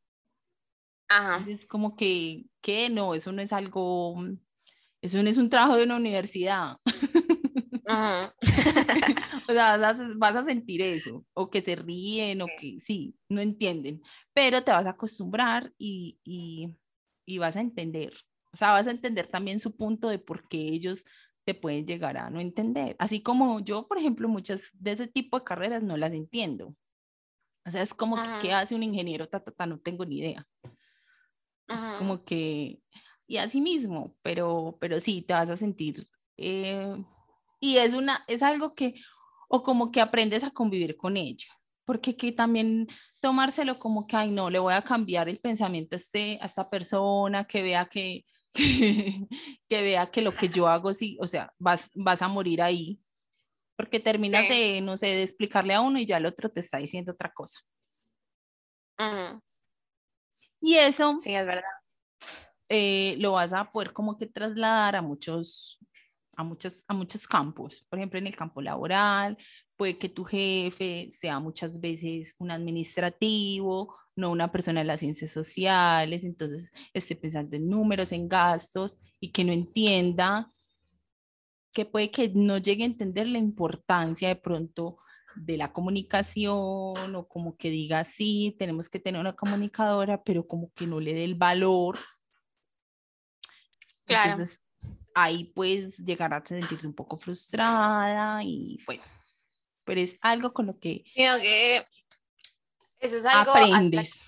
Ajá. Es como que, que no, eso no es algo, eso no es un trabajo de una universidad. *laughs* o *laughs* sea, vas a sentir eso, o que se ríen, o que sí, no entienden, pero te vas a acostumbrar y, y, y vas a entender. O sea, vas a entender también su punto de por qué ellos te pueden llegar a no entender. Así como yo, por ejemplo, muchas de ese tipo de carreras no las entiendo. O sea, es como que qué hace un ingeniero, ta, ta, no tengo ni idea. Es como que, y así mismo, pero, pero sí, te vas a sentir, eh, y es, una, es algo que, o como que aprendes a convivir con ello, porque que también tomárselo como que, ay, no, le voy a cambiar el pensamiento a, este, a esta persona, que vea que, *laughs* que, vea que lo que yo hago, sí, o sea, vas, vas a morir ahí, porque terminas de, no sé, de explicarle a uno y ya el otro te está diciendo otra cosa. Y eso. Sí, es verdad. Eh, lo vas a poder como que trasladar a muchos, a, muchos, a muchos campos. Por ejemplo, en el campo laboral, puede que tu jefe sea muchas veces un administrativo, no una persona de las ciencias sociales, entonces esté pensando en números, en gastos y que no entienda, que puede que no llegue a entender la importancia de pronto de la comunicación o como que diga, sí, tenemos que tener una comunicadora, pero como que no le dé el valor. Claro. Entonces, ahí pues llegar a sentirse un poco frustrada y bueno, pero es algo con lo que, que eso es algo aprendes.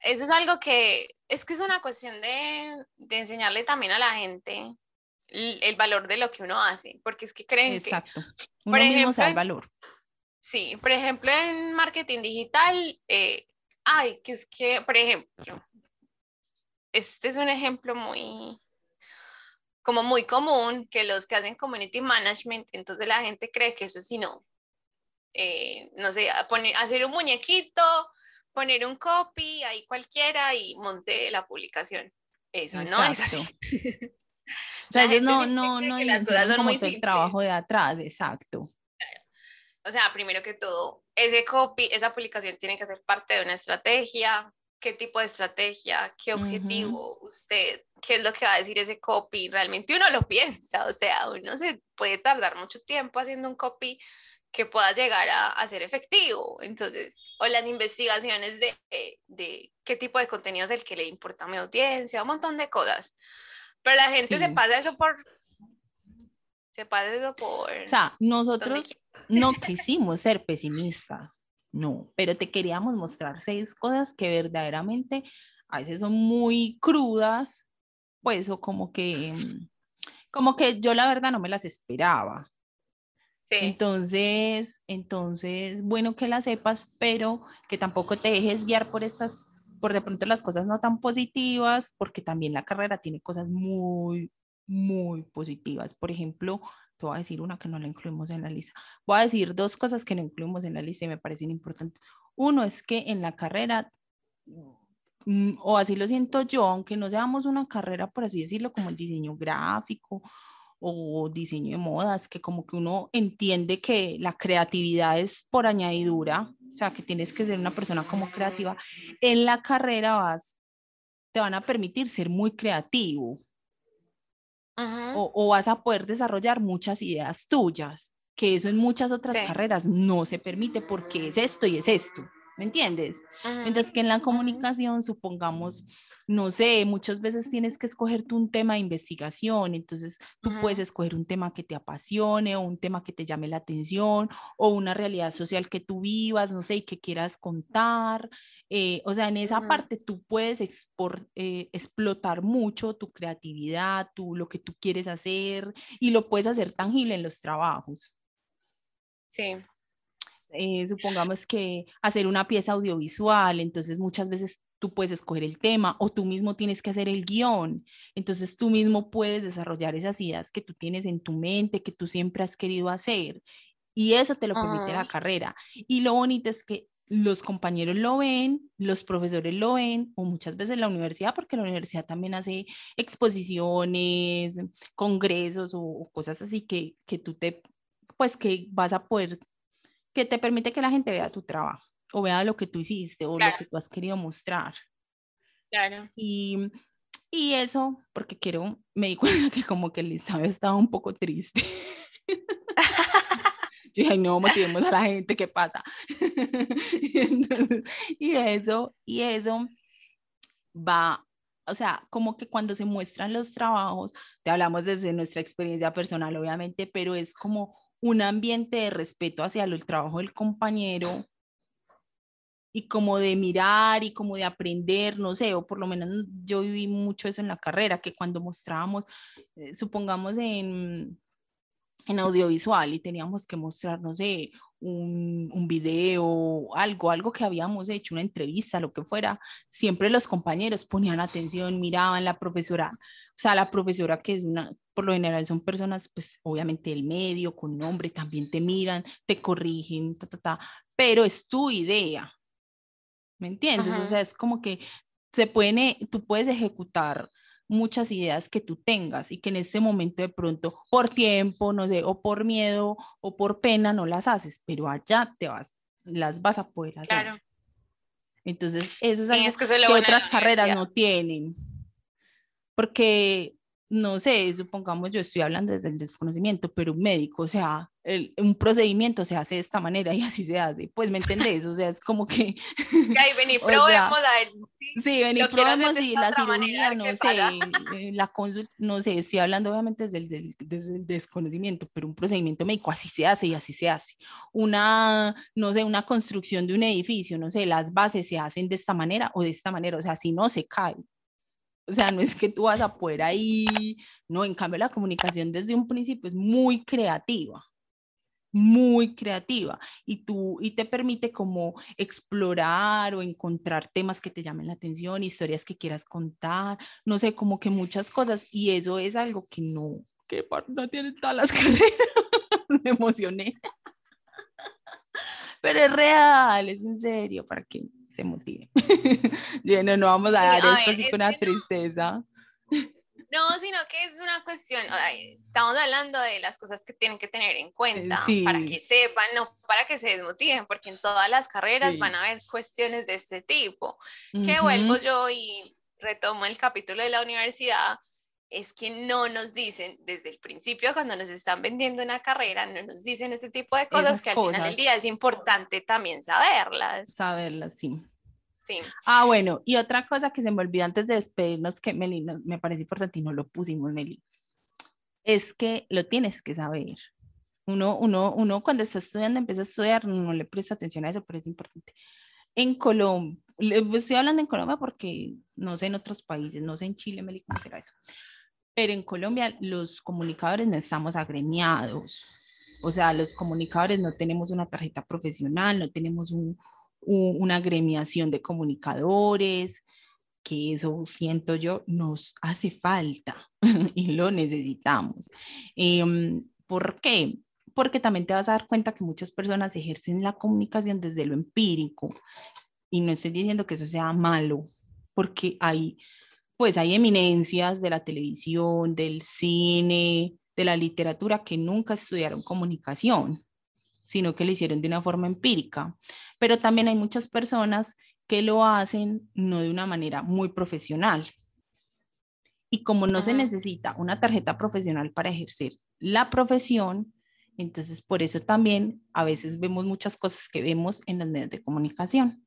eso es algo que es que es una cuestión de, de enseñarle también a la gente el, valor de lo que uno hace, porque es que creen Exacto. que... Uno por mismo ejemplo, el valor. Sí, por ejemplo, en marketing digital, eh, ay, que es que, por ejemplo, este es un ejemplo muy, como muy común, que los que hacen community management, entonces la gente cree que eso es si no, eh, no sé, poner, hacer un muñequito, poner un copy ahí cualquiera y monte la publicación. Eso no es así. *laughs* O sea, ellos no, no, no, las cosas son muy el trabajo de atrás, exacto. O sea, primero que todo, ese copy, esa publicación tiene que ser parte de una estrategia. ¿Qué tipo de estrategia? ¿Qué objetivo? Usted, ¿qué es lo que va a decir ese copy? Realmente uno lo piensa, o sea, uno se puede tardar mucho tiempo haciendo un copy que pueda llegar a, a, ser efectivo. Entonces, o las investigaciones de, de, qué tipo de contenido es el que le importa a mi audiencia, un montón de cosas. Pero la gente se pasa eso por... Se pasa eso por... O sea, nosotros no *laughs* quisimos ser pesimistas, no, pero te queríamos mostrar seis cosas que verdaderamente a veces son muy crudas, pues, o como que, como que yo la verdad no me las esperaba. Sí. Entonces, entonces, bueno que las sepas, pero que tampoco te dejes guiar por estas por de pronto las cosas no tan positivas, porque también la carrera tiene cosas muy, muy positivas. Por ejemplo, te voy a decir una que no la incluimos en la lista. Voy a decir dos cosas que no incluimos en la lista y me parecen importantes. Uno es que en la carrera, mm, o así lo siento yo, aunque no seamos una carrera, por así decirlo, como el diseño gráfico o diseño de modas, que como que uno entiende que la creatividad es por añadidura, o sea, que tienes que ser una persona como creativa, en la carrera vas, te van a permitir ser muy creativo. o, o, vas a poder desarrollar muchas ideas tuyas, que eso en muchas otras carreras no se permite porque es esto y es esto. ¿Me entiendes? Mientras que en la comunicación, supongamos, no sé, muchas veces tienes que escoger tú un tema de investigación, entonces tú puedes escoger un tema que te apasione o un tema que te llame la atención o una realidad social que tú vivas, no sé, y que quieras contar. Eh, o sea, en esa parte tú puedes eh, explotar mucho tu creatividad, tú, lo que tú quieres hacer y lo puedes hacer tangible en los trabajos. Sí. Eh, supongamos que hacer una pieza audiovisual, entonces muchas veces tú puedes escoger el tema o tú mismo tienes que hacer el guion, entonces tú mismo puedes desarrollar esas ideas que tú tienes en tu mente, que tú siempre has querido hacer y eso te lo permite la carrera. Y lo bonito es que los compañeros lo ven, los profesores lo ven, o muchas veces la universidad, porque la universidad también hace exposiciones, congresos o, o cosas así que, que tú te, pues que vas a poder que te permite que la gente vea tu trabajo o vea lo que tú hiciste o lo que tú has querido mostrar. Claro. Y, Y eso, porque quiero, me di *laughs* cuenta que como que el listado estaba un poco triste. *laughs* Yo dije, no, motivemos a la gente, ¿qué pasa? *laughs* y, eso, y eso va, o sea, como que cuando se muestran los trabajos, te hablamos desde nuestra experiencia personal, obviamente, pero es como un ambiente de respeto hacia el trabajo del compañero y como de mirar y como de aprender, no sé, o por lo menos yo viví mucho eso en la carrera, que cuando mostrábamos, eh, supongamos en, en audiovisual y teníamos que mostrar, no sé, un, un, video, algo, algo que habíamos hecho, una entrevista, lo que fuera, siempre los compañeros ponían atención, miraban la profesora, o sea, la profesora que es una, por lo general son personas, pues obviamente del medio, con nombre, también te miran, te corrigen, ta, ta, ta, pero es tu idea, ¿me entiendes? O sea, es como que se puede, tú puedes ejecutar muchas ideas que tú tengas y que en este momento de pronto por tiempo, no sé, o por miedo o por pena no las haces, pero allá te vas, las vas a poder hacer. Claro. Entonces, eso es algo que, otras carreras no tienen. Porque no sé, supongamos yo estoy hablando desde el desconocimiento, pero un médico, o sea, el, un procedimiento se hace de esta manera y así se hace, pues me entendés, o sea, es como que... *laughs* Ay, vení, *laughs* probemos a ver. Sí, vení, probemos y la cirugía, no sé, eh, la consulta, no sé, estoy hablando obviamente desde el, desde el desconocimiento, pero un procedimiento médico así se hace y así se hace. Una, no sé, una construcción de un edificio, no sé, las bases se hacen de esta manera o de esta manera, o sea, si no se cae, o sea, no es que tú vas a poder ahí, no, en cambio la comunicación desde un principio es muy creativa, muy creativa y tú y te permite como explorar o encontrar temas que te llamen la atención, historias que quieras contar, no sé, como que muchas cosas y eso es algo que no, que no tiene todas las *laughs* carreras, me emocioné. Pero es real, es en serio, para que se motive. *laughs* no, no vamos a dar esto así con una tristeza. No, sino que es una cuestión, estamos hablando de las cosas que tienen que tener en cuenta para que sepan, no para que se desmotiven, porque en todas las carreras van a haber cuestiones de este tipo. Que vuelvo yo y retomo el capítulo de la universidad, es que no nos dicen desde el principio cuando nos están vendiendo una carrera, no nos dicen ese tipo de cosas que al final del día es importante también saberlas. Saberlas, sí. Sí. Ah, bueno, y otra cosa que se me olvidó antes de despedirnos, que Meli, me parece importante y no lo pusimos, Meli, es que lo tienes que saber. Uno, uno, uno cuando está estudiando, empieza a estudiar, no le presta atención a eso, pero es importante. En Colombia, estoy hablando en Colombia porque no sé en otros países, no sé en Chile, Meli, cómo será eso pero en Colombia los comunicadores no estamos agremiados. O sea, los comunicadores no tenemos una tarjeta profesional, no tenemos una agremiación de comunicadores, que eso siento yo nos hace falta *laughs* y lo necesitamos. Em, ¿Por qué? Porque también te vas a dar cuenta que muchas personas ejercen la comunicación desde lo empírico y no estoy diciendo que eso sea malo, porque hay pues hay eminencias de la televisión, del cine, de la literatura que nunca estudiaron comunicación, sino que lo hicieron de una forma empírica. Pero también hay muchas personas que lo hacen no de una manera muy profesional. Y como no se necesita una tarjeta profesional para ejercer la profesión, entonces por eso también a veces vemos muchas cosas que vemos en los medios de comunicación.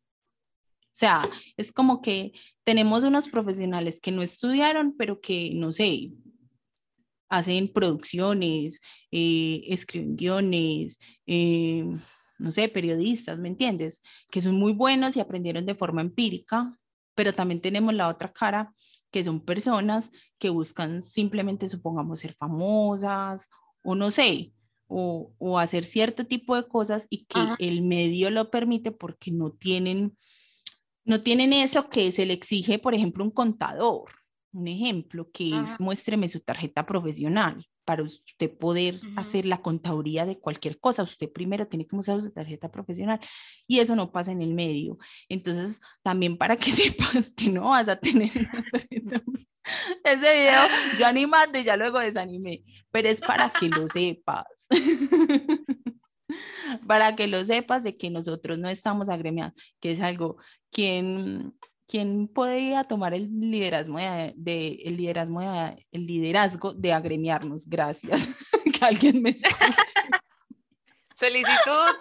O sea, es como que tenemos unos profesionales que no estudiaron, pero que, no sé, hacen producciones, eh, escriben guiones, eh, no sé, periodistas, ¿me entiendes? Que son muy buenos y aprendieron de forma empírica, pero también tenemos la otra cara, que son personas que buscan simplemente, supongamos, ser famosas o no sé, o, o hacer cierto tipo de cosas y que el medio lo permite porque no tienen no tienen eso que se le exige, por ejemplo, un contador. Un ejemplo que es muéstreme su tarjeta profesional para usted poder hacer la contaduría de cualquier cosa. Usted primero tiene que mostrar su tarjeta profesional y eso no pasa en el medio. Entonces, también para que *laughs* sepas que no vas a tener una tarjeta. *laughs* Ese video yo animando y ya luego desanimé, pero es para que lo sepas. *laughs* para que lo sepas de que nosotros no estamos agremiados, que es algo quien, ¿quién podría tomar el liderazgo de, el liderazgo de, el liderazgo de agremiarnos? Gracias. *laughs* que alguien me escuche. Solicitud,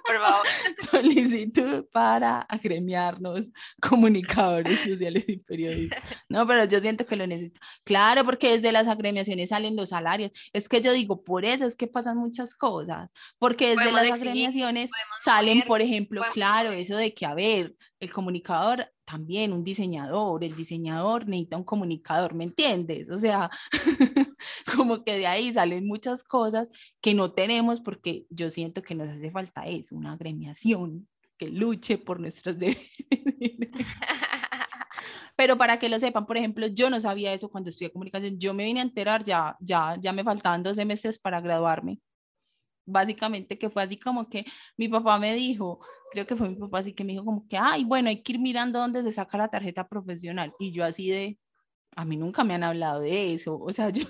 por favor. *laughs* Solicitud para agremiarnos comunicadores sociales y periodistas. No, pero yo siento que lo necesito. Claro, porque desde las agremiaciones salen los salarios. Es que yo digo, por eso es que pasan muchas cosas. Porque desde las agremiaciones salen, por ejemplo, claro, eso de que, a ver, el comunicador también, un diseñador, el diseñador necesita un comunicador, ¿me entiendes? O sea, *laughs* como que de ahí salen muchas cosas que no tenemos porque yo siento que nos hace falta eso, una agremiación que luche por nuestros *laughs* deberes. *laughs* Pero para que lo sepan, por ejemplo, yo no sabía eso cuando estudié comunicación. Yo me vine a enterar, ya, ya, ya me faltaban dos semestres para graduarme básicamente que fue así como que mi papá me dijo, creo que fue mi papá así que me dijo como que, ay, bueno, hay que ir mirando dónde se saca la tarjeta profesional. Y yo así de, a mí nunca me han hablado de eso. O sea, *laughs* yo,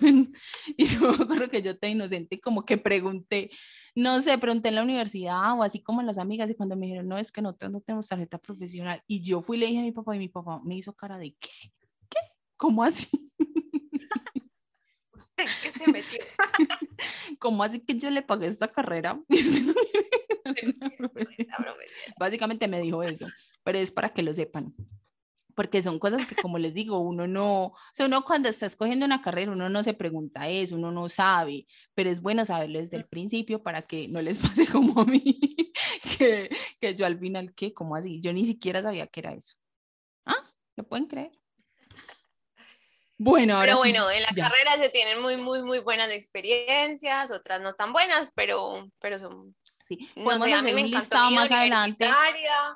y yo creo que yo te inocente como que pregunté, no sé, pregunté en la universidad o así como las amigas y cuando me dijeron, no, es que no, no tenemos tarjeta profesional. Y yo fui y le dije a mi papá y mi papá me hizo cara de, ¿qué? ¿Qué? ¿Cómo así? *laughs* *laughs* ¿Usted qué se metió? *laughs* ¿Cómo así que yo le pagué esta carrera? *laughs* Básicamente me dijo eso, pero es para que lo sepan. Porque son cosas que, como les digo, uno no, o sea, uno cuando está escogiendo una carrera, uno no se pregunta eso, uno no sabe, pero es bueno saberlo desde el principio para que no les pase como a mí, que, que yo al final, ¿qué? ¿Cómo así? Yo ni siquiera sabía que era eso. ¿Ah? ¿Lo pueden creer? Bueno, ahora Pero bueno, en la carrera se tienen muy, muy, muy buenas experiencias, otras no tan buenas, pero, pero son Sí, no sé, a mí me encantó más adelante.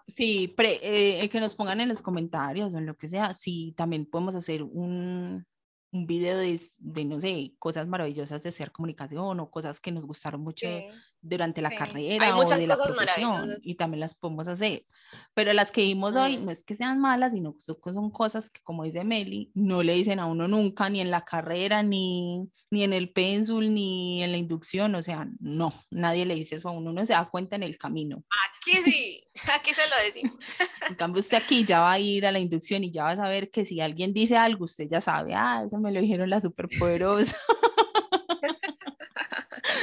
Sí, eh, que nos pongan en los comentarios o en lo que sea. Sí, también podemos hacer un, un video de, de, no sé, cosas maravillosas de hacer comunicación o cosas que nos gustaron mucho durante la carrera Hay o de la profesión y también las podemos hacer. Pero las que vimos hoy no es que sean malas, sino que son cosas que, como dice Meli, no le dicen a uno nunca, ni en la carrera, ni, ni en el pénsul, ni en la inducción. O sea, no, nadie le dice eso a uno, uno se da cuenta en el camino. Aquí sí, *laughs* aquí se lo decimos. *laughs* En cambio, usted aquí ya va a ir a la inducción y ya va a saber que si alguien dice algo, usted ya sabe, ah, eso me lo dijeron la superpoderosa. *laughs*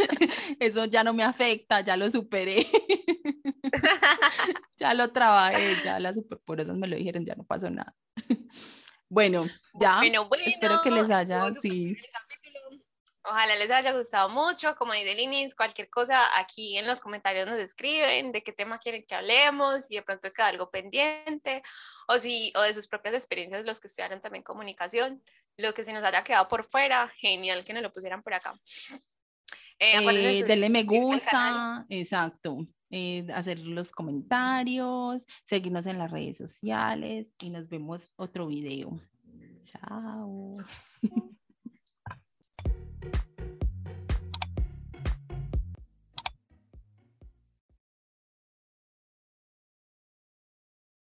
*laughs* eso ya no me afecta, ya lo superé. *laughs* ya lo trabajé, ya las superpoderosas me lo dijeron, ya no pasó nada. *laughs* bueno, ya. Bueno, bueno, espero que les haya, sí. Ojalá les haya gustado mucho. Como dice Linis, cualquier cosa aquí en los comentarios nos escriben de qué tema quieren que hablemos, y de pronto queda algo pendiente, o, si, o de sus propias experiencias, los que estudiaron también comunicación. Lo que se nos haya quedado por fuera, genial que nos lo pusieran por acá. Eh, eh denle me gusta, exacto. Eh, hacer los comentarios, seguirnos en las redes sociales y nos vemos otro video. Chao. *laughs*